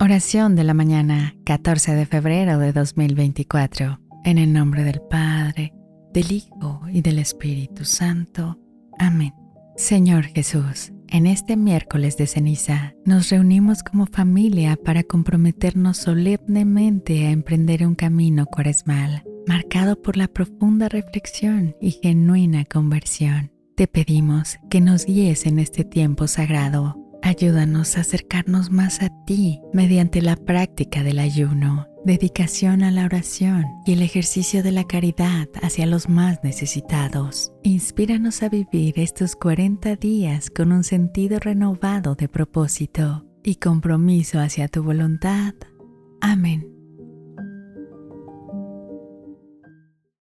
Oración de la mañana, 14 de febrero de 2024. En el nombre del Padre, del Hijo y del Espíritu Santo. Amén. Señor Jesús, en este miércoles de ceniza nos reunimos como familia para comprometernos solemnemente a emprender un camino cuaresmal, marcado por la profunda reflexión y genuina conversión. Te pedimos que nos guíes en este tiempo sagrado Ayúdanos a acercarnos más a ti mediante la práctica del ayuno, dedicación a la oración y el ejercicio de la caridad hacia los más necesitados. Inspíranos a vivir estos 40 días con un sentido renovado de propósito y compromiso hacia tu voluntad. Amén.